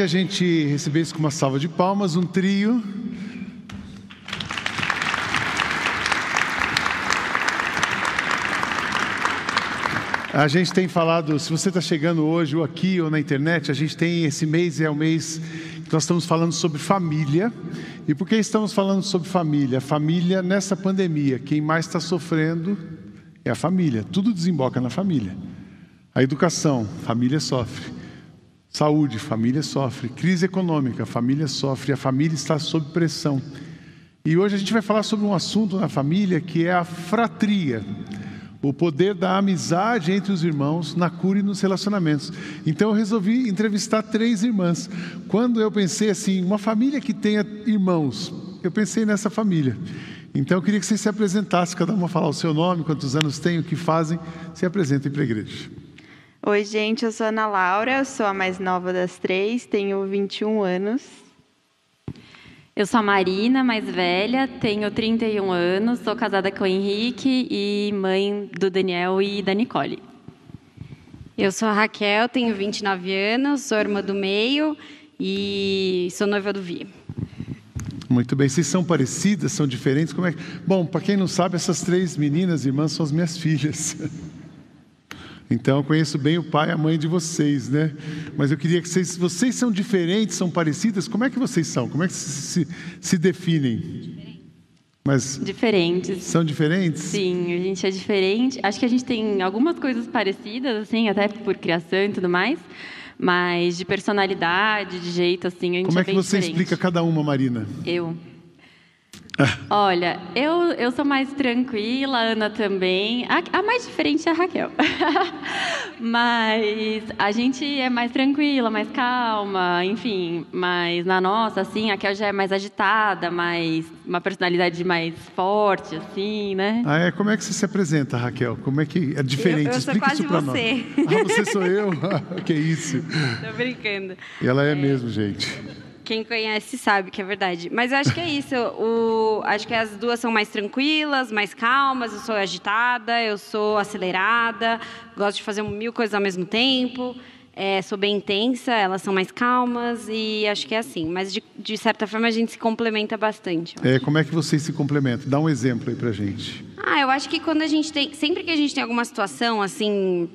Que a gente recebesse com uma salva de palmas um trio. A gente tem falado, se você está chegando hoje ou aqui ou na internet, a gente tem esse mês é o mês que nós estamos falando sobre família. E por que estamos falando sobre família? Família nessa pandemia, quem mais está sofrendo é a família. Tudo desemboca na família. A educação, família sofre. Saúde, família sofre. Crise econômica, família sofre. A família está sob pressão. E hoje a gente vai falar sobre um assunto na família que é a fratria. O poder da amizade entre os irmãos na cura e nos relacionamentos. Então eu resolvi entrevistar três irmãs. Quando eu pensei assim, uma família que tenha irmãos, eu pensei nessa família. Então eu queria que vocês se apresentassem, cada uma falar o seu nome, quantos anos tem, o que fazem, se apresentem para a igreja. Oi, gente, eu sou Ana Laura, sou a mais nova das três, tenho 21 anos. Eu sou a Marina, mais velha, tenho 31 anos, sou casada com o Henrique e mãe do Daniel e da Nicole. Eu sou a Raquel, tenho 29 anos, sou irmã do meio e sou noiva do Vi. Muito bem, vocês são parecidas, são diferentes? Como é que... Bom, para quem não sabe, essas três meninas, irmãs, são as minhas filhas. Então eu conheço bem o pai e a mãe de vocês, né? Mas eu queria que vocês, vocês são diferentes, são parecidas. Como é que vocês são? Como é que se, se, se definem? Mas diferentes. São diferentes? Sim, a gente é diferente. Acho que a gente tem algumas coisas parecidas, assim, até por criação e tudo mais. Mas de personalidade, de jeito, assim, a gente Como é, é que você diferente. explica cada uma, Marina? Eu. Olha, eu, eu sou mais tranquila, a Ana também. A, a mais diferente é a Raquel. mas a gente é mais tranquila, mais calma, enfim. Mas na nossa, assim, a Raquel já é mais agitada, mais uma personalidade mais forte, assim, né? Ah, é? Como é que você se apresenta, Raquel? Como é que é diferente? Eu, eu sou Explica quase isso para você. nós. Ah, você sou eu? que isso? Tô brincando. E ela é, é mesmo, gente. Quem conhece sabe que é verdade. Mas eu acho que é isso. O, acho que as duas são mais tranquilas, mais calmas. Eu sou agitada, eu sou acelerada, gosto de fazer mil coisas ao mesmo tempo. É, sou bem intensa, elas são mais calmas e acho que é assim. Mas de, de certa forma a gente se complementa bastante. É, como é que vocês se complementam? Dá um exemplo aí pra gente. Ah, eu acho que quando a gente tem, sempre que a gente tem alguma situação assim,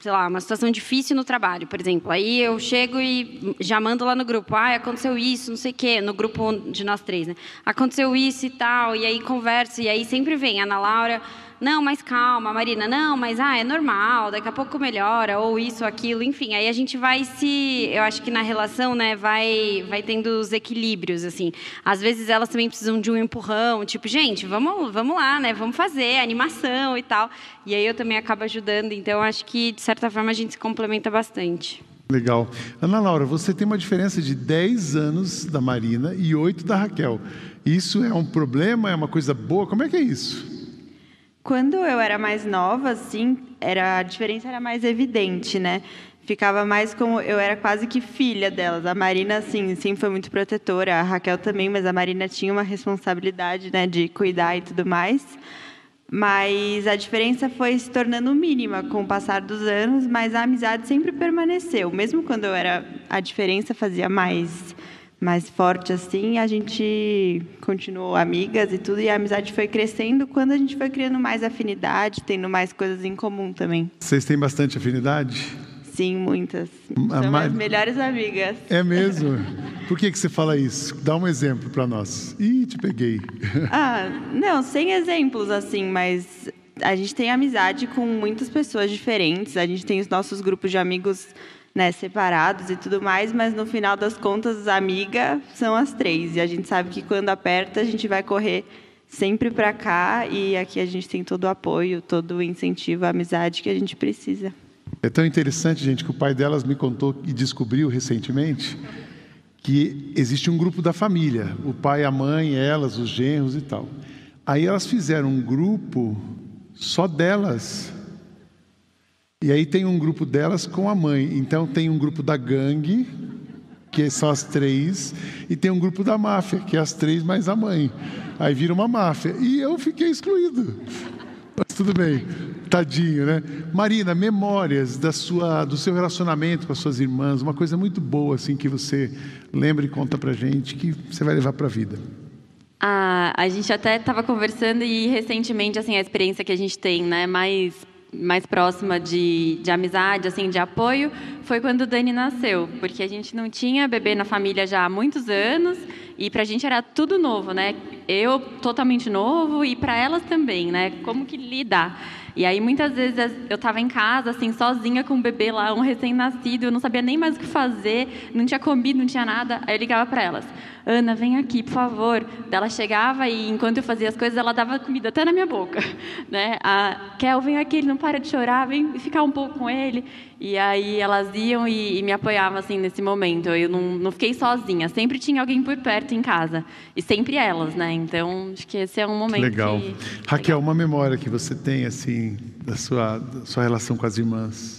sei lá, uma situação difícil no trabalho, por exemplo. Aí eu chego e já mando lá no grupo, ah, aconteceu isso, não sei o quê, no grupo de nós três, né? Aconteceu isso e tal, e aí converso, e aí sempre vem Ana Laura, não, mas calma, Marina, não, mas ah, é normal, daqui a pouco melhora, ou isso, aquilo, enfim. Aí a gente vai se, eu acho que na relação, né, vai, vai tendo os equilíbrios, assim. Às vezes elas também precisam de um empurrão, tipo, gente, vamos, vamos lá, né, vamos fazer, animação e tal. E aí eu também acabo ajudando, então acho que, de certa forma, a gente se complementa bastante. Legal. Ana Laura, você tem uma diferença de 10 anos da Marina e 8 da Raquel. Isso é um problema? É uma coisa boa? Como é que é isso? Quando eu era mais nova, assim, era, a diferença era mais evidente, né? Ficava mais como eu era quase que filha delas. A Marina, assim, sempre foi muito protetora, a Raquel também, mas a Marina tinha uma responsabilidade, né, de cuidar e tudo mais. Mas a diferença foi se tornando mínima com o passar dos anos, mas a amizade sempre permaneceu. Mesmo quando eu era, a diferença fazia mais mais forte assim, a gente continuou amigas e tudo, e a amizade foi crescendo quando a gente foi criando mais afinidade, tendo mais coisas em comum também. Vocês têm bastante afinidade? Sim, muitas. A São Mar... as melhores amigas. É mesmo? Por que, que você fala isso? Dá um exemplo para nós. Ih, te peguei. Ah, não, sem exemplos assim, mas a gente tem amizade com muitas pessoas diferentes, a gente tem os nossos grupos de amigos né, separados e tudo mais, mas no final das contas, amiga são as três. E a gente sabe que quando aperta, a gente vai correr sempre para cá e aqui a gente tem todo o apoio, todo o incentivo, a amizade que a gente precisa. É tão interessante, gente, que o pai delas me contou e descobriu recentemente que existe um grupo da família, o pai, a mãe, elas, os genros e tal. Aí elas fizeram um grupo só delas. E aí tem um grupo delas com a mãe. Então tem um grupo da gangue, que são as três, e tem um grupo da máfia, que é as três mais a mãe. Aí vira uma máfia. E eu fiquei excluído. Mas tudo bem, tadinho, né? Marina, memórias da sua, do seu relacionamento com as suas irmãs, uma coisa muito boa assim que você lembra e conta pra gente que você vai levar para a vida. Ah, a gente até estava conversando e recentemente assim a experiência que a gente tem, né, mais mais próxima de, de amizade, assim, de apoio, foi quando o Dani nasceu, porque a gente não tinha bebê na família já há muitos anos e para a gente era tudo novo, né? Eu totalmente novo e para elas também, né? Como que lidar? E aí muitas vezes eu estava em casa, assim, sozinha com o bebê lá, um recém-nascido, eu não sabia nem mais o que fazer, não tinha comido, não tinha nada. Aí eu ligava para elas: Ana, vem aqui, por favor. Ela chegava e enquanto eu fazia as coisas, ela dava comida até na minha boca, né? A Kel, vem aqui, ele não para de chorar, vem ficar um pouco com ele. E aí elas iam e, e me apoiavam assim nesse momento. Eu não, não fiquei sozinha, sempre tinha alguém por perto em casa e sempre elas, né? Então acho que esse é um momento. Legal. Que... Raquel, uma memória que você tem assim da sua, da sua relação com as irmãs?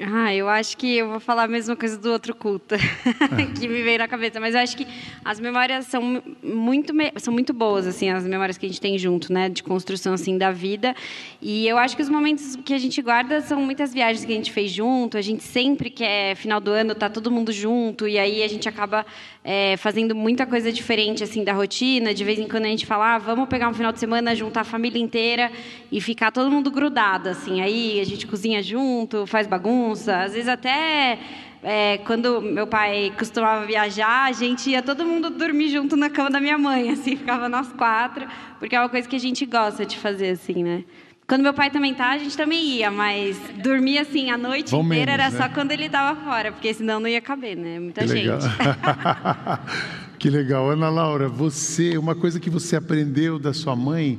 Ah, eu acho que eu vou falar a mesma coisa do outro culto que me veio na cabeça, mas eu acho que as memórias são muito são muito boas assim, as memórias que a gente tem junto, né, de construção assim da vida. E eu acho que os momentos que a gente guarda são muitas viagens que a gente fez junto. A gente sempre quer final do ano tá todo mundo junto e aí a gente acaba é, fazendo muita coisa diferente assim da rotina. De vez em quando a gente fala, ah, vamos pegar um final de semana, juntar a família inteira e ficar todo mundo grudado assim. Aí a gente cozinha junto, faz bagunça, às vezes até é, quando meu pai costumava viajar, a gente ia todo mundo dormir junto na cama da minha mãe, assim, ficava nós quatro, porque é uma coisa que a gente gosta de fazer, assim, né? Quando meu pai também tá, a gente também ia, mas dormia assim a noite Bom inteira menos, era né? só quando ele estava fora, porque senão não ia caber, né? Muita que gente. Legal. que legal. Ana Laura, você, uma coisa que você aprendeu da sua mãe,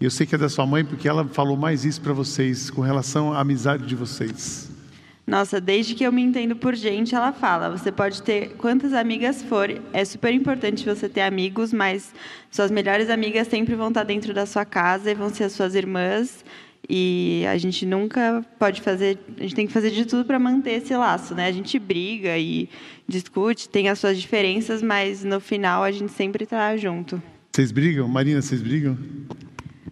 eu sei que é da sua mãe porque ela falou mais isso para vocês com relação à amizade de vocês. Nossa, desde que eu me entendo por gente, ela fala: você pode ter quantas amigas for. É super importante você ter amigos, mas suas melhores amigas sempre vão estar dentro da sua casa e vão ser as suas irmãs. E a gente nunca pode fazer, a gente tem que fazer de tudo para manter esse laço, né? A gente briga e discute, tem as suas diferenças, mas no final a gente sempre está junto. Vocês brigam? Marina, vocês brigam?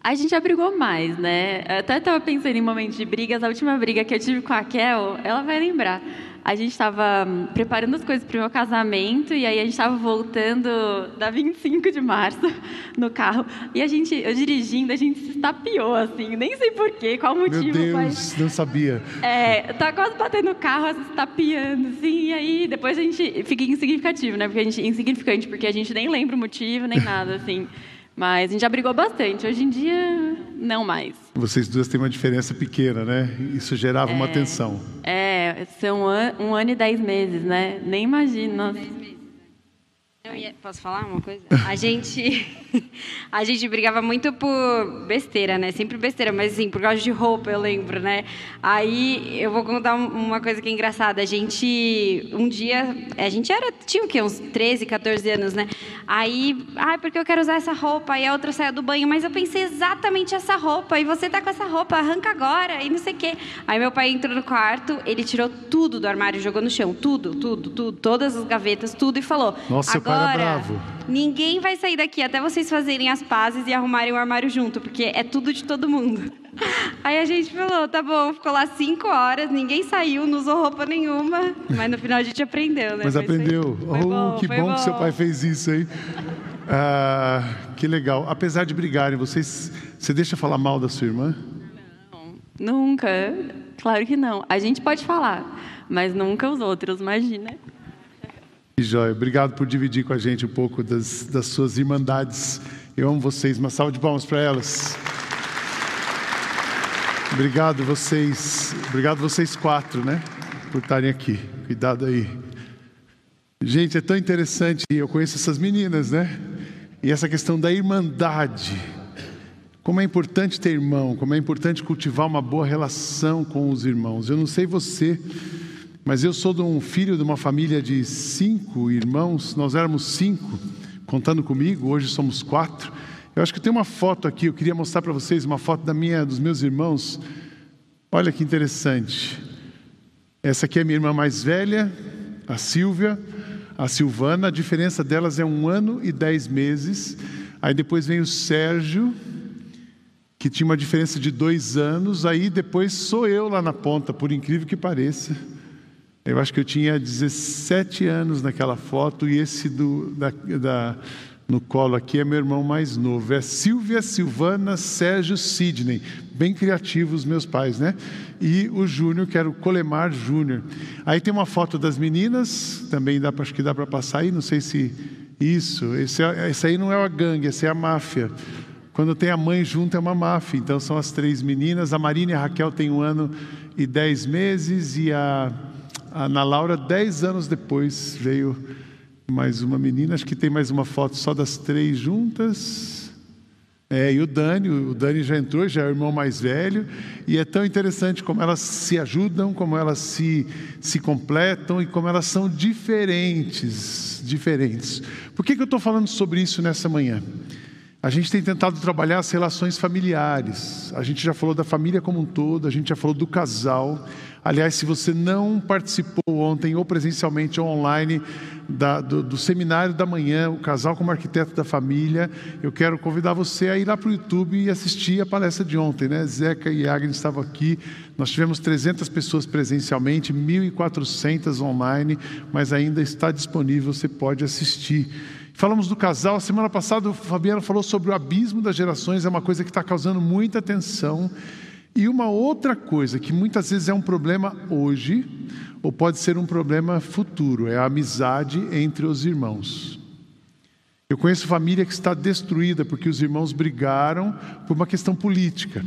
A gente já brigou mais, né? Eu até estava pensando em momentos de brigas. A última briga que eu tive com a Kel, ela vai lembrar. A gente estava hum, preparando as coisas para o meu casamento e aí a gente estava voltando da 25 de março no carro e a gente, eu dirigindo, a gente se estapeou assim, nem sei porquê, qual o motivo. Meu Deus, mas, não sabia. É, tá quase batendo o carro, se estapeando, assim, e aí depois a gente fica insignificativo, né? Porque a gente insignificante porque a gente nem lembra o motivo nem nada, assim. Mas a gente já brigou bastante. Hoje em dia, não mais. Vocês duas têm uma diferença pequena, né? Isso gerava é, uma tensão. É, são um ano e dez meses, né? Nem imagino. Nossa. Ia, posso falar uma coisa? A gente, a gente brigava muito por besteira, né? Sempre besteira, mas assim, por causa de roupa, eu lembro, né? Aí eu vou contar uma coisa que é engraçada. A gente, um dia, a gente era, tinha o quê? Uns 13, 14 anos, né? Aí, ah, porque eu quero usar essa roupa. Aí a outra saiu do banho, mas eu pensei exatamente essa roupa. E você tá com essa roupa, arranca agora, e não sei o quê. Aí meu pai entrou no quarto, ele tirou tudo do armário, jogou no chão, tudo, tudo, tudo, todas as gavetas, tudo, e falou: Nossa, cara bravo. Ninguém vai sair daqui até vocês fazerem as pazes e arrumarem o armário junto, porque é tudo de todo mundo. Aí a gente falou, tá bom, ficou lá cinco horas, ninguém saiu, não usou roupa nenhuma, mas no final a gente aprendeu, né? Mas foi aprendeu. Foi oh, bom, que bom, bom, que seu pai fez isso aí. Ah, que legal. Apesar de brigarem, vocês, você deixa falar mal da sua irmã? Não, nunca. Claro que não. A gente pode falar, mas nunca os outros, imagina. Que joia. Obrigado por dividir com a gente um pouco das, das suas irmandades. Eu amo vocês. Uma salva de palmas para elas. Obrigado vocês. Obrigado vocês quatro, né? Por estarem aqui. Cuidado aí. Gente, é tão interessante. Eu conheço essas meninas, né? E essa questão da irmandade. Como é importante ter irmão, como é importante cultivar uma boa relação com os irmãos. Eu não sei você, mas eu sou de um filho de uma família de cinco irmãos, nós éramos cinco, contando comigo, hoje somos quatro. Eu acho que tem uma foto aqui, eu queria mostrar para vocês uma foto da minha, dos meus irmãos. Olha que interessante. Essa aqui é a minha irmã mais velha, a Silvia, a Silvana, a diferença delas é um ano e dez meses. Aí depois vem o Sérgio, que tinha uma diferença de dois anos, aí depois sou eu lá na ponta, por incrível que pareça. Eu acho que eu tinha 17 anos naquela foto, e esse do, da, da no colo aqui é meu irmão mais novo. É Silvia, Silvana, Sérgio, Sidney. Bem criativos meus pais, né? E o Júnior, que era o Colemar Júnior. Aí tem uma foto das meninas, também dá, acho que dá para passar aí, não sei se isso. Esse, é, esse aí não é a gangue, essa é a máfia. Quando tem a mãe junto é uma máfia. Então são as três meninas. A Marina e a Raquel têm um ano e dez meses e a Ana Laura dez anos depois veio mais uma menina, acho que tem mais uma foto só das três juntas. É, e o Dani, o Dani já entrou, já é o irmão mais velho, e é tão interessante como elas se ajudam, como elas se, se completam e como elas são diferentes, diferentes. Por que, que eu estou falando sobre isso nessa manhã? A gente tem tentado trabalhar as relações familiares. A gente já falou da família como um todo, a gente já falou do casal. Aliás, se você não participou ontem, ou presencialmente ou online, da, do, do, seminário da manhã, o casal como arquiteto da família, eu quero convidar você a ir lá para o YouTube e assistir a palestra de ontem. Né? Zeca e Agnes estavam aqui, nós tivemos 300 pessoas presencialmente, 1.400 online, mas ainda está disponível, você pode assistir. Falamos do casal, semana passada o Fabiano falou sobre o abismo das gerações, é uma coisa que está causando muita atenção. E uma outra coisa que muitas vezes é um problema hoje, ou pode ser um problema futuro, é a amizade entre os irmãos. Eu conheço família que está destruída porque os irmãos brigaram por uma questão política.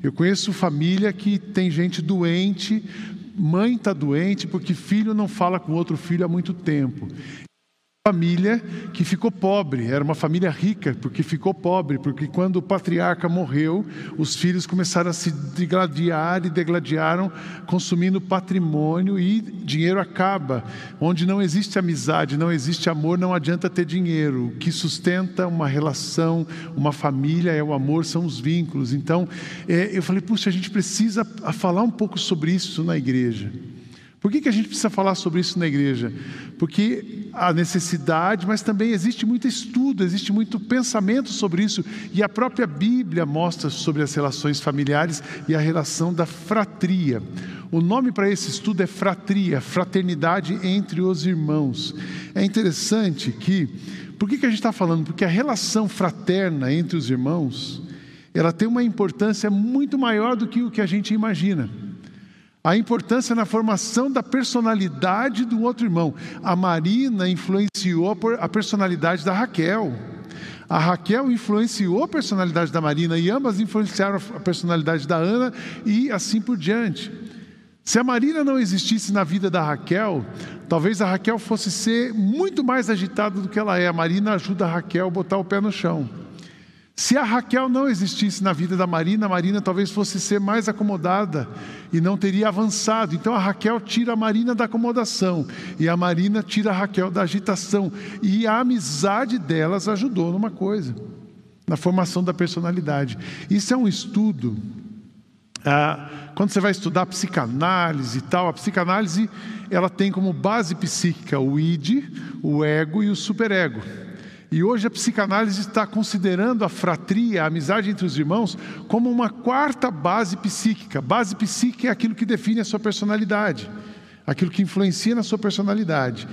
Eu conheço família que tem gente doente, mãe está doente porque filho não fala com outro filho há muito tempo família que ficou pobre, era uma família rica, porque ficou pobre, porque quando o patriarca morreu, os filhos começaram a se degladiar e degladiaram, consumindo patrimônio e dinheiro acaba. Onde não existe amizade, não existe amor, não adianta ter dinheiro. O que sustenta uma relação, uma família é o amor, são os vínculos. Então, é, eu falei, puxa, a gente precisa falar um pouco sobre isso na igreja. Por que, que a gente precisa falar sobre isso na igreja? Porque há necessidade, mas também existe muito estudo, existe muito pensamento sobre isso, e a própria Bíblia mostra sobre as relações familiares e a relação da fratria. O nome para esse estudo é fratria, fraternidade entre os irmãos. É interessante que, por que, que a gente está falando? Porque a relação fraterna entre os irmãos, ela tem uma importância muito maior do que o que a gente imagina a importância na formação da personalidade do outro irmão. A Marina influenciou a personalidade da Raquel. A Raquel influenciou a personalidade da Marina e ambas influenciaram a personalidade da Ana e assim por diante. Se a Marina não existisse na vida da Raquel, talvez a Raquel fosse ser muito mais agitada do que ela é. A Marina ajuda a Raquel a botar o pé no chão. Se a Raquel não existisse na vida da Marina, a Marina talvez fosse ser mais acomodada e não teria avançado. Então a Raquel tira a Marina da acomodação e a Marina tira a Raquel da agitação. E a amizade delas ajudou numa coisa, na formação da personalidade. Isso é um estudo. Ah, quando você vai estudar psicanálise e tal, a psicanálise ela tem como base psíquica o id, o ego e o superego. E hoje a psicanálise está considerando a fratria, a amizade entre os irmãos, como uma quarta base psíquica. Base psíquica é aquilo que define a sua personalidade, aquilo que influencia na sua personalidade.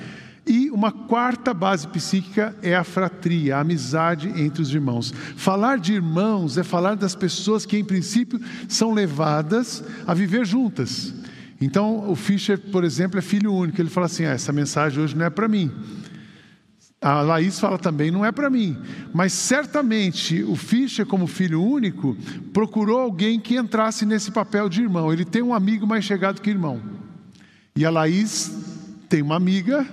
E uma quarta base psíquica é a fratria, a amizade entre os irmãos. Falar de irmãos é falar das pessoas que, em princípio, são levadas a viver juntas. Então, o Fischer, por exemplo, é filho único. Ele fala assim: ah, essa mensagem hoje não é para mim. A Laís fala também, não é para mim. Mas certamente o Fischer, como filho único, procurou alguém que entrasse nesse papel de irmão. Ele tem um amigo mais chegado que irmão. E a Laís tem uma amiga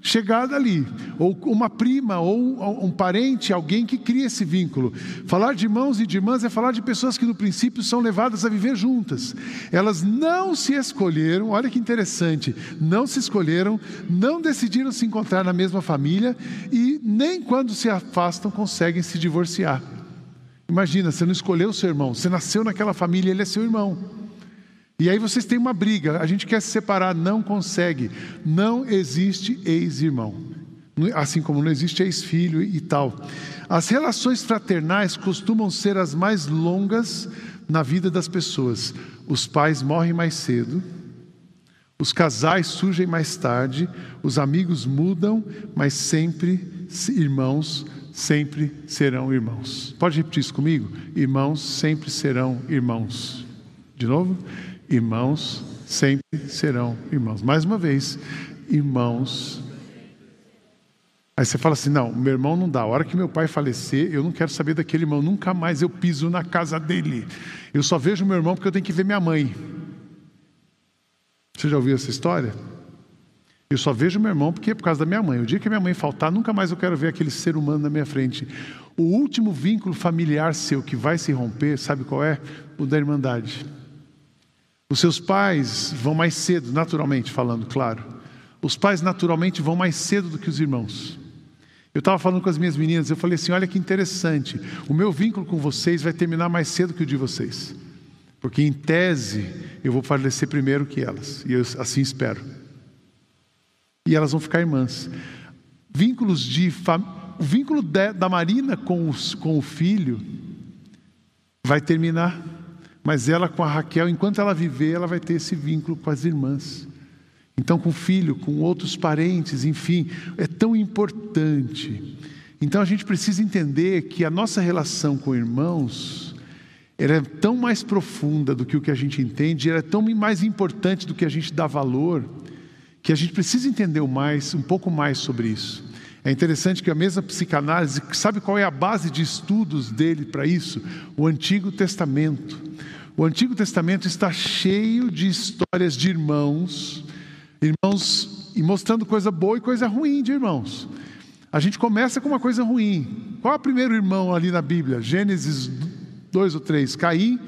chegada ali, ou uma prima, ou um parente, alguém que cria esse vínculo. Falar de irmãos e de irmãs é falar de pessoas que no princípio são levadas a viver juntas. Elas não se escolheram, olha que interessante, não se escolheram, não decidiram se encontrar na mesma família e nem quando se afastam conseguem se divorciar. Imagina, você não escolheu seu irmão, você nasceu naquela família, ele é seu irmão. E aí vocês têm uma briga, a gente quer se separar, não consegue. Não existe ex-irmão. assim como não existe ex-filho e tal. As relações fraternais costumam ser as mais longas na vida das pessoas. Os pais morrem mais cedo, os casais surgem mais tarde, os amigos mudam, mas sempre irmãos sempre serão irmãos. Pode repetir isso comigo? Irmãos sempre serão irmãos. De novo? Irmãos sempre serão irmãos. Mais uma vez, irmãos Aí você fala assim: não, meu irmão não dá. A hora que meu pai falecer, eu não quero saber daquele irmão. Nunca mais eu piso na casa dele. Eu só vejo meu irmão porque eu tenho que ver minha mãe. Você já ouviu essa história? Eu só vejo meu irmão porque é por causa da minha mãe. O dia que minha mãe faltar, nunca mais eu quero ver aquele ser humano na minha frente. O último vínculo familiar seu que vai se romper, sabe qual é? O da irmandade. Os seus pais vão mais cedo, naturalmente falando, claro. Os pais naturalmente vão mais cedo do que os irmãos. Eu estava falando com as minhas meninas, eu falei assim: olha que interessante, o meu vínculo com vocês vai terminar mais cedo que o de vocês, porque em tese eu vou falecer primeiro que elas, e eu assim espero. E elas vão ficar irmãs. Vínculos de fam... O vínculo de, da Marina com, os, com o filho vai terminar, mas ela com a Raquel, enquanto ela viver, ela vai ter esse vínculo com as irmãs. Então, com o filho, com outros parentes, enfim, é tão importante. Então, a gente precisa entender que a nossa relação com irmãos ela é tão mais profunda do que o que a gente entende, ela é tão mais importante do que a gente dá valor, que a gente precisa entender mais, um pouco mais sobre isso. É interessante que a mesma psicanálise, sabe qual é a base de estudos dele para isso? O Antigo Testamento. O Antigo Testamento está cheio de histórias de irmãos Irmãos, e mostrando coisa boa e coisa ruim de irmãos. A gente começa com uma coisa ruim. Qual é o primeiro irmão ali na Bíblia? Gênesis 2 ou 3. Caim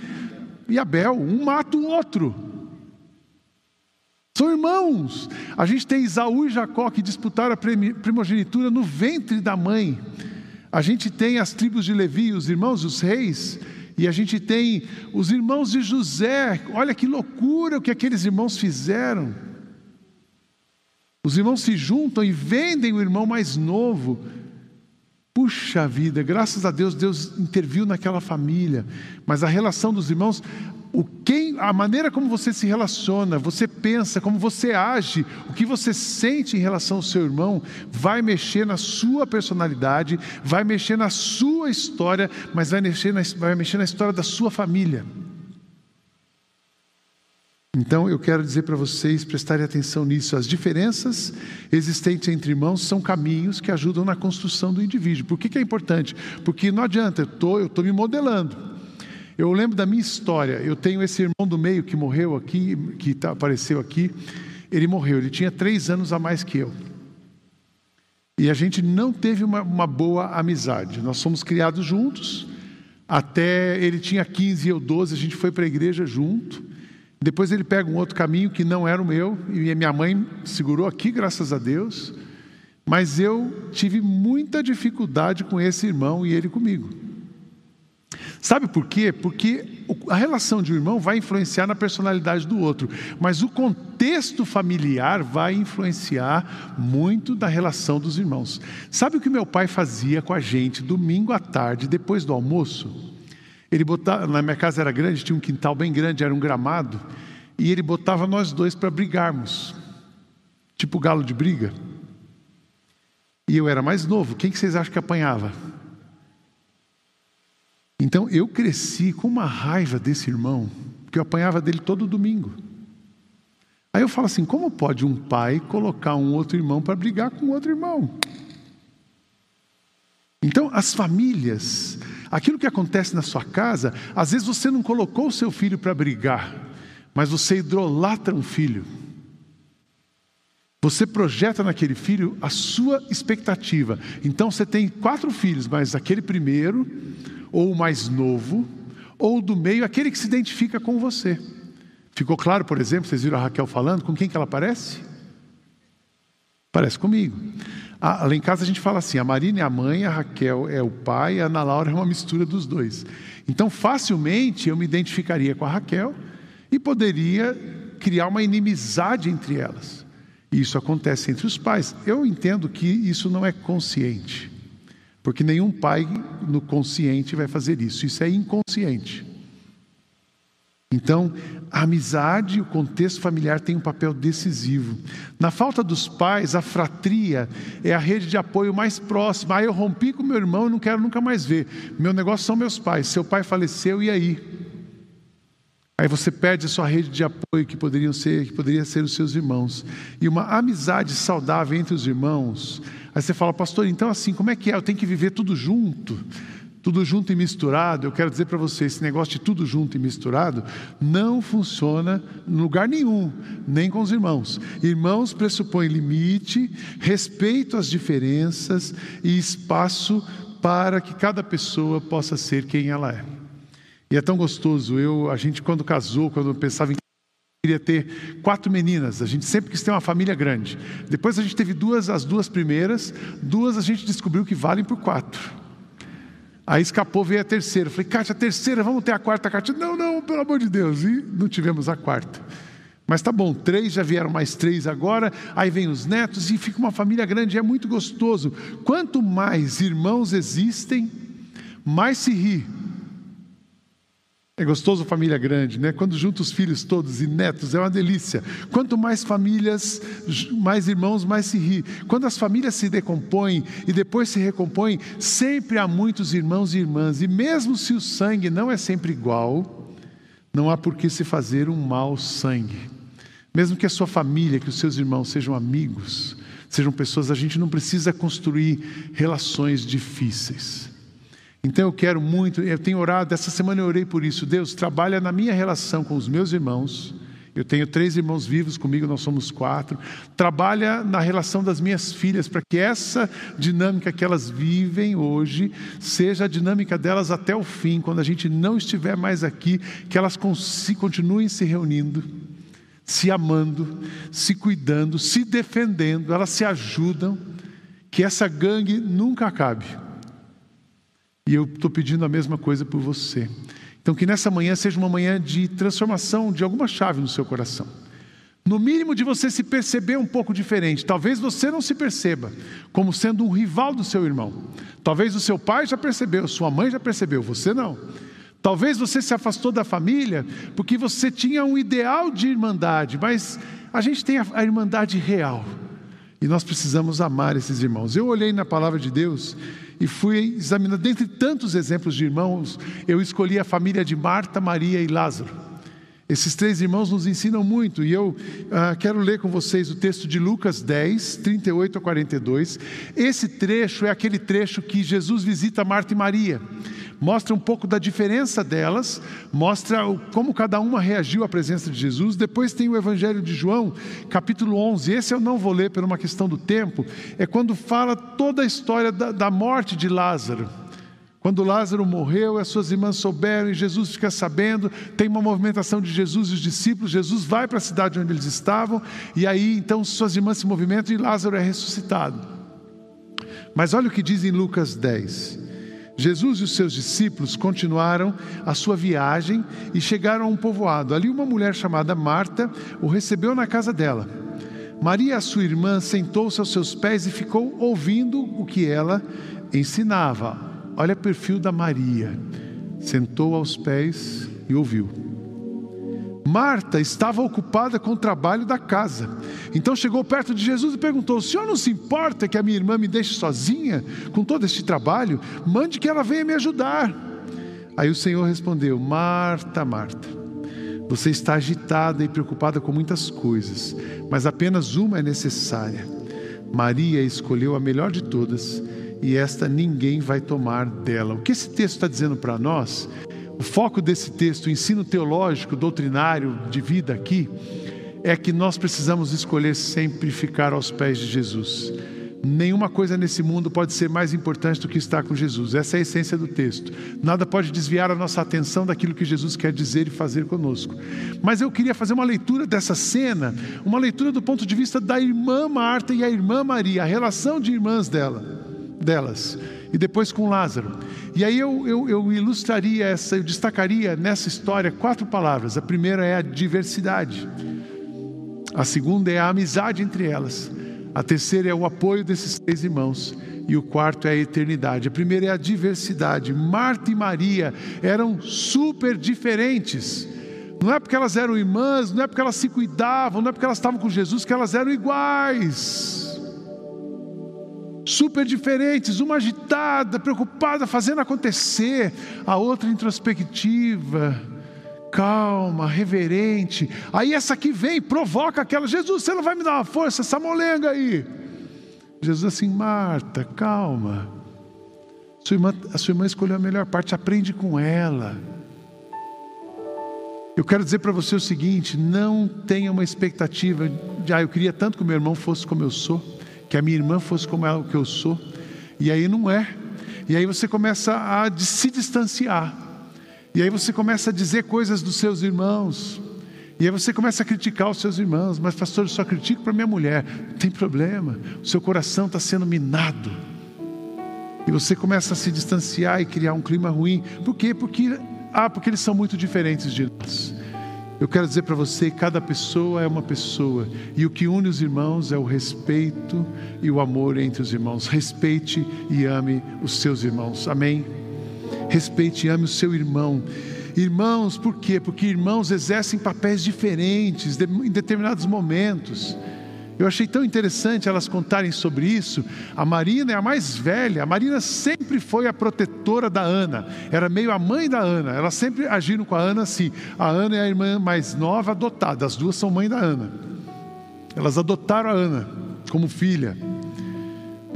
e Abel. Um mata o outro. São irmãos. A gente tem Isaú e Jacó que disputaram a primogenitura no ventre da mãe. A gente tem as tribos de Levi, os irmãos, os reis. E a gente tem os irmãos de José. Olha que loucura o que aqueles irmãos fizeram. Os irmãos se juntam e vendem o irmão mais novo. Puxa vida, graças a Deus, Deus interviu naquela família. Mas a relação dos irmãos, o quem, a maneira como você se relaciona, você pensa, como você age, o que você sente em relação ao seu irmão, vai mexer na sua personalidade, vai mexer na sua história, mas vai mexer na, vai mexer na história da sua família. Então eu quero dizer para vocês prestarem atenção nisso. As diferenças existentes entre irmãos são caminhos que ajudam na construção do indivíduo. Por que, que é importante? Porque não adianta, eu tô, estou me modelando. Eu lembro da minha história. Eu tenho esse irmão do meio que morreu aqui, que tá, apareceu aqui. Ele morreu, ele tinha três anos a mais que eu. E a gente não teve uma, uma boa amizade. Nós fomos criados juntos. Até ele tinha 15 e eu 12, a gente foi para a igreja junto. Depois ele pega um outro caminho que não era o meu, e minha mãe segurou aqui, graças a Deus. Mas eu tive muita dificuldade com esse irmão e ele comigo. Sabe por quê? Porque a relação de um irmão vai influenciar na personalidade do outro, mas o contexto familiar vai influenciar muito da relação dos irmãos. Sabe o que meu pai fazia com a gente domingo à tarde, depois do almoço? Ele botava, na minha casa era grande, tinha um quintal bem grande, era um gramado, e ele botava nós dois para brigarmos, tipo galo de briga. E eu era mais novo, quem que vocês acham que apanhava? Então eu cresci com uma raiva desse irmão, porque eu apanhava dele todo domingo. Aí eu falo assim: como pode um pai colocar um outro irmão para brigar com outro irmão? Então, as famílias, aquilo que acontece na sua casa, às vezes você não colocou o seu filho para brigar, mas você idolatra um filho. Você projeta naquele filho a sua expectativa. Então você tem quatro filhos, mas aquele primeiro, ou o mais novo, ou do meio, aquele que se identifica com você. Ficou claro, por exemplo, vocês viram a Raquel falando, com quem que ela parece? Parece comigo. Ah, lá em casa a gente fala assim: a Marina é a mãe, a Raquel é o pai, a Ana Laura é uma mistura dos dois. Então, facilmente eu me identificaria com a Raquel e poderia criar uma inimizade entre elas. E isso acontece entre os pais. Eu entendo que isso não é consciente, porque nenhum pai no consciente vai fazer isso, isso é inconsciente. Então, a amizade e o contexto familiar têm um papel decisivo. Na falta dos pais, a fratria é a rede de apoio mais próxima. Ah, eu rompi com meu irmão e não quero nunca mais ver. Meu negócio são meus pais. Seu pai faleceu, e aí? Aí você perde a sua rede de apoio que poderiam ser, que poderia ser os seus irmãos. E uma amizade saudável entre os irmãos. Aí você fala, pastor, então assim, como é que é? Eu tenho que viver tudo junto? tudo junto e misturado, eu quero dizer para você, esse negócio de tudo junto e misturado não funciona em lugar nenhum, nem com os irmãos. Irmãos pressupõe limite, respeito às diferenças e espaço para que cada pessoa possa ser quem ela é. E é tão gostoso, eu, a gente quando casou, quando pensava em queria ter quatro meninas. A gente sempre quis ter uma família grande. Depois a gente teve duas, as duas primeiras, duas a gente descobriu que valem por quatro. Aí escapou, veio a terceira. Falei, Kátia, a terceira, vamos ter a quarta, Kátia. Não, não, pelo amor de Deus. E não tivemos a quarta. Mas tá bom, três, já vieram mais três agora, aí vem os netos e fica uma família grande, é muito gostoso. Quanto mais irmãos existem, mais se ri, é gostoso família grande, né? Quando junta os filhos todos e netos, é uma delícia. Quanto mais famílias, mais irmãos, mais se ri. Quando as famílias se decompõem e depois se recompõem, sempre há muitos irmãos e irmãs. E mesmo se o sangue não é sempre igual, não há por que se fazer um mau sangue. Mesmo que a sua família, que os seus irmãos sejam amigos, sejam pessoas, a gente não precisa construir relações difíceis. Então eu quero muito, eu tenho orado, essa semana eu orei por isso. Deus, trabalha na minha relação com os meus irmãos. Eu tenho três irmãos vivos comigo, nós somos quatro. Trabalha na relação das minhas filhas, para que essa dinâmica que elas vivem hoje seja a dinâmica delas até o fim, quando a gente não estiver mais aqui, que elas continuem se reunindo, se amando, se cuidando, se defendendo, elas se ajudam, que essa gangue nunca acabe e eu estou pedindo a mesma coisa por você. Então, que nessa manhã seja uma manhã de transformação de alguma chave no seu coração. No mínimo de você se perceber um pouco diferente. Talvez você não se perceba como sendo um rival do seu irmão. Talvez o seu pai já percebeu, sua mãe já percebeu, você não. Talvez você se afastou da família porque você tinha um ideal de irmandade, mas a gente tem a irmandade real. E nós precisamos amar esses irmãos. Eu olhei na palavra de Deus e fui examinando, dentre tantos exemplos de irmãos, eu escolhi a família de Marta, Maria e Lázaro. Esses três irmãos nos ensinam muito, e eu ah, quero ler com vocês o texto de Lucas 10, 38 a 42. Esse trecho é aquele trecho que Jesus visita Marta e Maria mostra um pouco da diferença delas, mostra como cada uma reagiu à presença de Jesus. Depois tem o Evangelho de João, capítulo 11. Esse eu não vou ler por uma questão do tempo, é quando fala toda a história da, da morte de Lázaro. Quando Lázaro morreu, as suas irmãs souberam e Jesus fica sabendo, tem uma movimentação de Jesus e os discípulos, Jesus vai para a cidade onde eles estavam, e aí então suas irmãs se movimentam e Lázaro é ressuscitado. Mas olha o que diz em Lucas 10. Jesus e os seus discípulos continuaram a sua viagem e chegaram a um povoado. Ali, uma mulher chamada Marta o recebeu na casa dela. Maria, sua irmã, sentou-se aos seus pés e ficou ouvindo o que ela ensinava. Olha o perfil da Maria. Sentou aos pés e ouviu. Marta estava ocupada com o trabalho da casa. Então chegou perto de Jesus e perguntou: O senhor não se importa que a minha irmã me deixe sozinha com todo este trabalho? Mande que ela venha me ajudar. Aí o Senhor respondeu: Marta, Marta, você está agitada e preocupada com muitas coisas, mas apenas uma é necessária. Maria escolheu a melhor de todas e esta ninguém vai tomar dela. O que esse texto está dizendo para nós o foco desse texto, o ensino teológico, doutrinário de vida aqui, é que nós precisamos escolher sempre ficar aos pés de Jesus. Nenhuma coisa nesse mundo pode ser mais importante do que estar com Jesus. Essa é a essência do texto. Nada pode desviar a nossa atenção daquilo que Jesus quer dizer e fazer conosco. Mas eu queria fazer uma leitura dessa cena, uma leitura do ponto de vista da irmã Marta e a irmã Maria, a relação de irmãs dela, delas e depois com Lázaro. E aí eu, eu, eu, ilustraria essa, eu destacaria nessa história quatro palavras. A primeira é a diversidade. A segunda é a amizade entre elas. A terceira é o apoio desses três irmãos. E o quarto é a eternidade. A primeira é a diversidade. Marta e Maria eram super diferentes. Não é porque elas eram irmãs, não é porque elas se cuidavam, não é porque elas estavam com Jesus que elas eram iguais. Super diferentes, uma agitada, preocupada, fazendo acontecer, a outra introspectiva, calma, reverente. Aí essa aqui vem, provoca aquela: Jesus, você não vai me dar uma força, essa molenga aí. Jesus assim, Marta, calma. Sua irmã, a sua irmã escolheu a melhor parte, aprende com ela. Eu quero dizer para você o seguinte: não tenha uma expectativa de, ah, eu queria tanto que o meu irmão fosse como eu sou, que a minha irmã fosse como ela, que eu sou, e aí não é. E aí você começa a se distanciar, e aí você começa a dizer coisas dos seus irmãos, e aí você começa a criticar os seus irmãos, mas pastor, eu só critico para minha mulher. Não tem problema, o seu coração está sendo minado. E você começa a se distanciar e criar um clima ruim. Por quê? Porque, ah, porque eles são muito diferentes de nós. Eu quero dizer para você, cada pessoa é uma pessoa, e o que une os irmãos é o respeito e o amor entre os irmãos. Respeite e ame os seus irmãos. Amém? Respeite e ame o seu irmão. Irmãos, por quê? Porque irmãos exercem papéis diferentes em determinados momentos. Eu achei tão interessante elas contarem sobre isso. A Marina é a mais velha. A Marina sempre foi a protetora da Ana. Era meio a mãe da Ana. Elas sempre agiram com a Ana assim. A Ana é a irmã mais nova adotada. As duas são mãe da Ana. Elas adotaram a Ana como filha.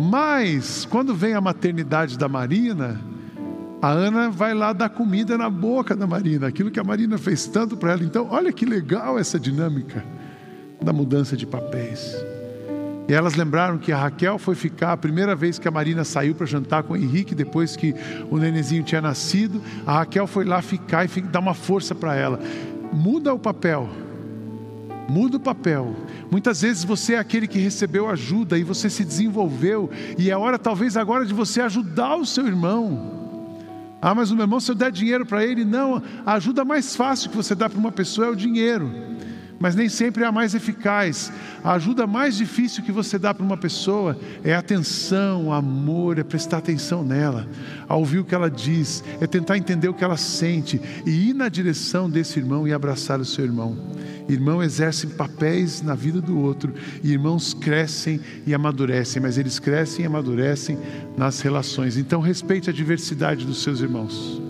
Mas quando vem a maternidade da Marina, a Ana vai lá dar comida na boca da Marina, aquilo que a Marina fez tanto para ela. Então, olha que legal essa dinâmica da mudança de papéis. E elas lembraram que a Raquel foi ficar a primeira vez que a Marina saiu para jantar com o Henrique, depois que o nenenzinho tinha nascido. A Raquel foi lá ficar e dar uma força para ela. Muda o papel. Muda o papel. Muitas vezes você é aquele que recebeu ajuda e você se desenvolveu, e é hora, talvez agora, de você ajudar o seu irmão. Ah, mas o meu irmão, se eu der dinheiro para ele, não. A ajuda mais fácil que você dá para uma pessoa é o dinheiro mas nem sempre é a mais eficaz. A ajuda mais difícil que você dá para uma pessoa é atenção, amor, é prestar atenção nela, a ouvir o que ela diz, é tentar entender o que ela sente e ir na direção desse irmão e abraçar o seu irmão. Irmão exercem papéis na vida do outro, e irmãos crescem e amadurecem, mas eles crescem e amadurecem nas relações. Então respeite a diversidade dos seus irmãos.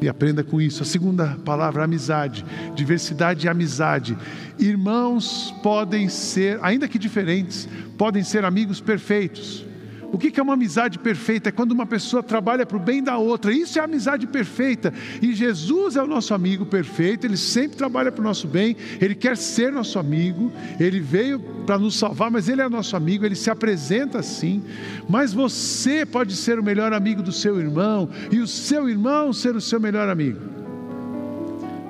E aprenda com isso. A segunda palavra, amizade. Diversidade e amizade. Irmãos podem ser, ainda que diferentes, podem ser amigos perfeitos. O que é uma amizade perfeita? É quando uma pessoa trabalha para o bem da outra. Isso é amizade perfeita. E Jesus é o nosso amigo perfeito. Ele sempre trabalha para o nosso bem. Ele quer ser nosso amigo. Ele veio para nos salvar, mas ele é nosso amigo. Ele se apresenta assim. Mas você pode ser o melhor amigo do seu irmão e o seu irmão ser o seu melhor amigo.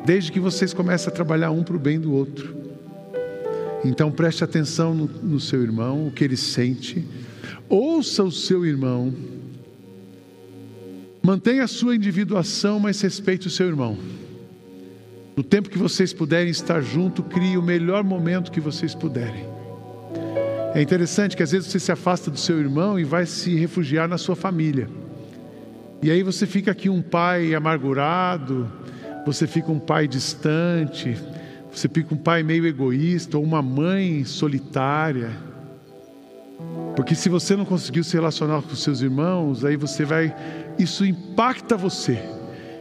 Desde que vocês comecem a trabalhar um para o bem do outro. Então preste atenção no, no seu irmão, o que ele sente Ouça o seu irmão. Mantenha a sua individuação, mas respeite o seu irmão. No tempo que vocês puderem estar junto, crie o melhor momento que vocês puderem. É interessante que às vezes você se afasta do seu irmão e vai se refugiar na sua família. E aí você fica aqui um pai amargurado, você fica um pai distante, você fica um pai meio egoísta ou uma mãe solitária. Porque se você não conseguiu se relacionar com seus irmãos, aí você vai. Isso impacta você.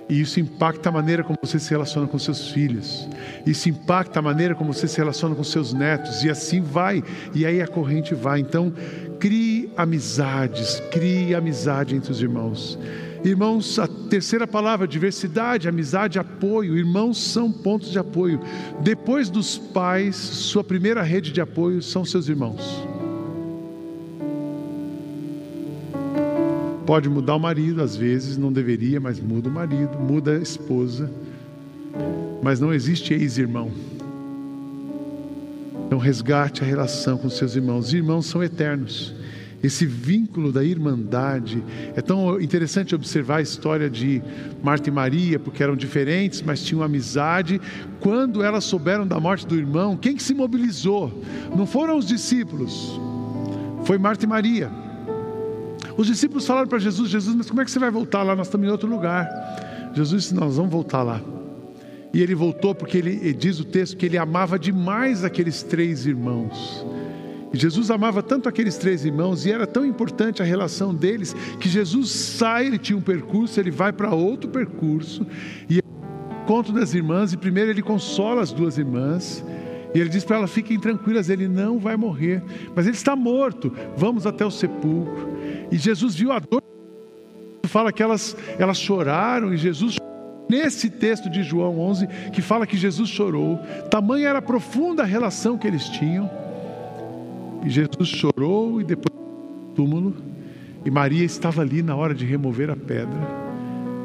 E isso impacta a maneira como você se relaciona com seus filhos. Isso impacta a maneira como você se relaciona com seus netos. E assim vai. E aí a corrente vai. Então, crie amizades. Crie amizade entre os irmãos. Irmãos, a terceira palavra, diversidade, amizade, apoio. Irmãos são pontos de apoio. Depois dos pais, sua primeira rede de apoio são seus irmãos. Pode mudar o marido, às vezes, não deveria, mas muda o marido, muda a esposa. Mas não existe ex-irmão. Então resgate a relação com seus irmãos. Irmãos são eternos. esse vínculo da irmandade. É tão interessante observar a história de Marta e Maria, porque eram diferentes, mas tinham amizade. Quando elas souberam da morte do irmão, quem que se mobilizou? Não foram os discípulos, foi Marta e Maria. Os discípulos falaram para Jesus: Jesus, mas como é que você vai voltar lá? Nós estamos em outro lugar. Jesus disse: Nós vamos voltar lá. E ele voltou porque ele, diz o texto que ele amava demais aqueles três irmãos. E Jesus amava tanto aqueles três irmãos e era tão importante a relação deles que Jesus sai, ele tinha um percurso, ele vai para outro percurso e encontro das irmãs e primeiro ele consola as duas irmãs e ele diz para elas: fiquem tranquilas, ele não vai morrer, mas ele está morto. Vamos até o sepulcro. E Jesus viu a dor. Fala que elas, elas choraram e Jesus Nesse texto de João 11, que fala que Jesus chorou, tamanha era a profunda relação que eles tinham. E Jesus chorou e depois túmulo, e Maria estava ali na hora de remover a pedra.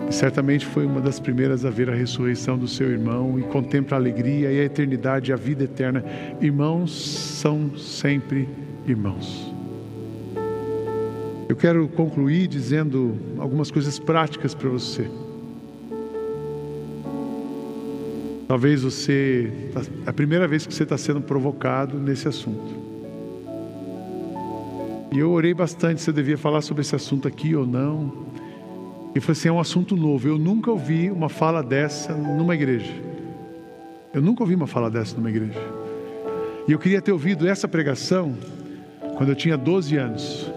E certamente foi uma das primeiras a ver a ressurreição do seu irmão e contempla a alegria e a eternidade, e a vida eterna. Irmãos são sempre irmãos. Eu quero concluir dizendo algumas coisas práticas para você. Talvez você, é a primeira vez que você está sendo provocado nesse assunto. E eu orei bastante se eu devia falar sobre esse assunto aqui ou não. E falei assim: é um assunto novo. Eu nunca ouvi uma fala dessa numa igreja. Eu nunca ouvi uma fala dessa numa igreja. E eu queria ter ouvido essa pregação quando eu tinha 12 anos,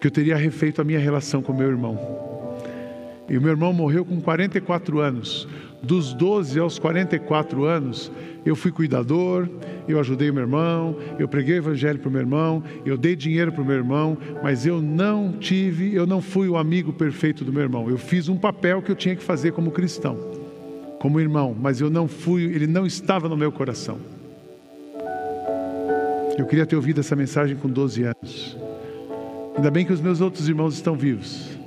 que eu teria refeito a minha relação com meu irmão. E o meu irmão morreu com 44 anos dos 12 aos 44 anos, eu fui cuidador, eu ajudei meu irmão, eu preguei o evangelho para o meu irmão, eu dei dinheiro para o meu irmão, mas eu não tive, eu não fui o amigo perfeito do meu irmão. Eu fiz um papel que eu tinha que fazer como cristão, como irmão, mas eu não fui, ele não estava no meu coração. Eu queria ter ouvido essa mensagem com 12 anos. Ainda bem que os meus outros irmãos estão vivos.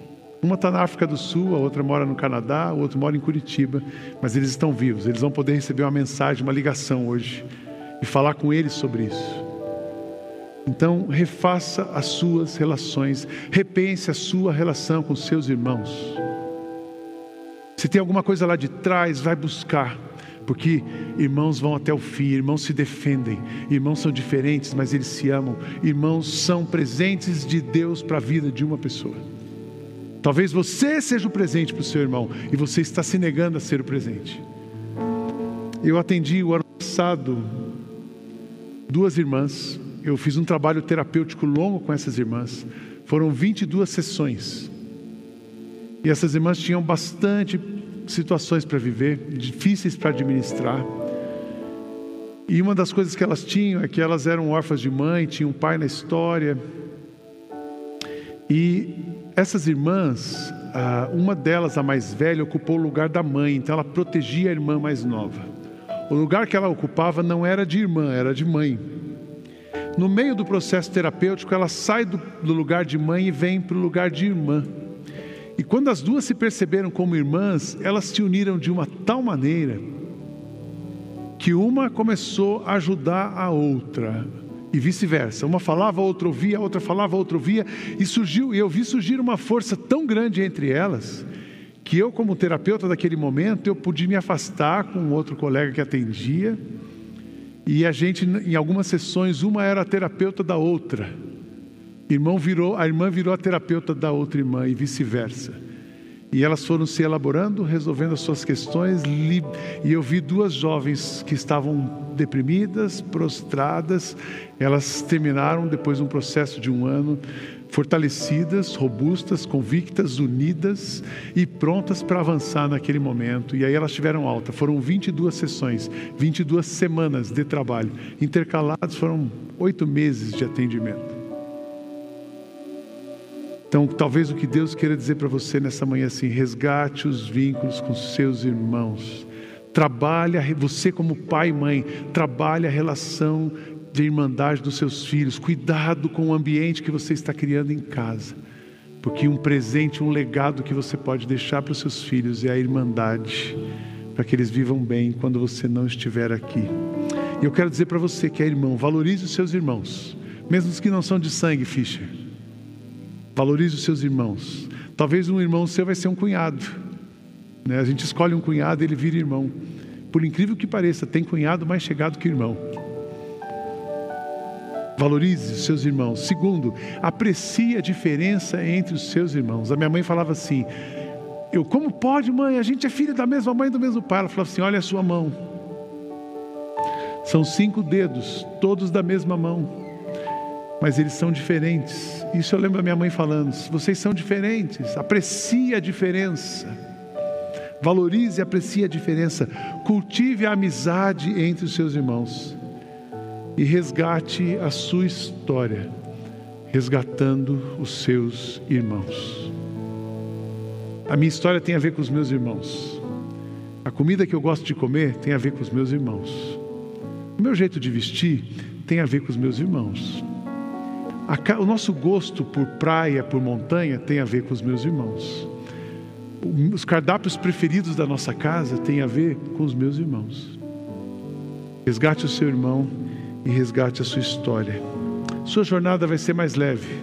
Uma está na África do Sul, a outra mora no Canadá, o outro mora em Curitiba, mas eles estão vivos, eles vão poder receber uma mensagem, uma ligação hoje e falar com eles sobre isso. Então, refaça as suas relações, repense a sua relação com seus irmãos. Se tem alguma coisa lá de trás, vai buscar, porque irmãos vão até o fim, irmãos se defendem, irmãos são diferentes, mas eles se amam, irmãos são presentes de Deus para a vida de uma pessoa. Talvez você seja o presente para o seu irmão e você está se negando a ser o presente. Eu atendi o ano passado duas irmãs. Eu fiz um trabalho terapêutico longo com essas irmãs. Foram 22 sessões. E essas irmãs tinham bastante situações para viver, difíceis para administrar. E uma das coisas que elas tinham é que elas eram órfãs de mãe, tinham um pai na história. E essas irmãs, uma delas, a mais velha, ocupou o lugar da mãe, então ela protegia a irmã mais nova. O lugar que ela ocupava não era de irmã, era de mãe. No meio do processo terapêutico, ela sai do, lugar de mãe e vem para o lugar de irmã. E quando as duas se perceberam como irmãs, elas se uniram de uma tal maneira que uma começou a ajudar a outra e vice-versa. Uma falava, a outra ouvia, a outra falava, a outra ouvia, e surgiu, e eu vi surgir uma força tão grande entre elas, que eu, como terapeuta daquele momento, eu pude me afastar com outro colega que atendia, e a gente, em algumas sessões, uma era terapeuta da outra. Irmão virou, a irmã virou a terapeuta da outra irmã e vice-versa. E elas foram se elaborando, resolvendo as suas questões. E eu vi duas jovens que estavam deprimidas, prostradas. Elas terminaram depois de um processo de um ano, fortalecidas, robustas, convictas, unidas e prontas para avançar naquele momento. E aí elas tiveram alta. Foram 22 sessões, 22 semanas de trabalho. Intercalados foram oito meses de atendimento. Então, talvez o que Deus queira dizer para você nessa manhã é assim: resgate os vínculos com seus irmãos. Trabalha, você como pai e mãe, trabalhe a relação de irmandade dos seus filhos. Cuidado com o ambiente que você está criando em casa. Porque um presente, um legado que você pode deixar para os seus filhos é a irmandade, para que eles vivam bem quando você não estiver aqui. E eu quero dizer para você que é irmão, valorize os seus irmãos, mesmo os que não são de sangue, Fischer Valorize os seus irmãos. Talvez um irmão seu vai ser um cunhado. Né? A gente escolhe um cunhado e ele vira irmão. Por incrível que pareça, tem cunhado mais chegado que irmão. Valorize os seus irmãos. Segundo, aprecie a diferença entre os seus irmãos. A minha mãe falava assim: Eu, como pode, mãe? A gente é filho da mesma mãe e do mesmo pai. Ela falava assim: Olha a sua mão. São cinco dedos, todos da mesma mão, mas eles são diferentes. Isso eu lembro da minha mãe falando: vocês são diferentes, aprecie a diferença. Valorize e aprecie a diferença. Cultive a amizade entre os seus irmãos e resgate a sua história, resgatando os seus irmãos. A minha história tem a ver com os meus irmãos. A comida que eu gosto de comer tem a ver com os meus irmãos. O meu jeito de vestir tem a ver com os meus irmãos. O nosso gosto por praia, por montanha, tem a ver com os meus irmãos. Os cardápios preferidos da nossa casa têm a ver com os meus irmãos. Resgate o seu irmão e resgate a sua história. Sua jornada vai ser mais leve.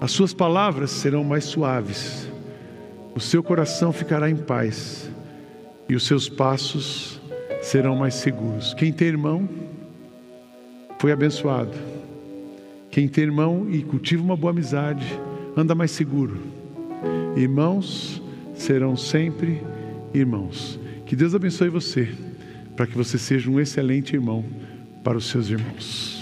As suas palavras serão mais suaves. O seu coração ficará em paz. E os seus passos serão mais seguros. Quem tem irmão foi abençoado. Quem tem irmão e cultiva uma boa amizade anda mais seguro. Irmãos serão sempre irmãos. Que Deus abençoe você, para que você seja um excelente irmão para os seus irmãos.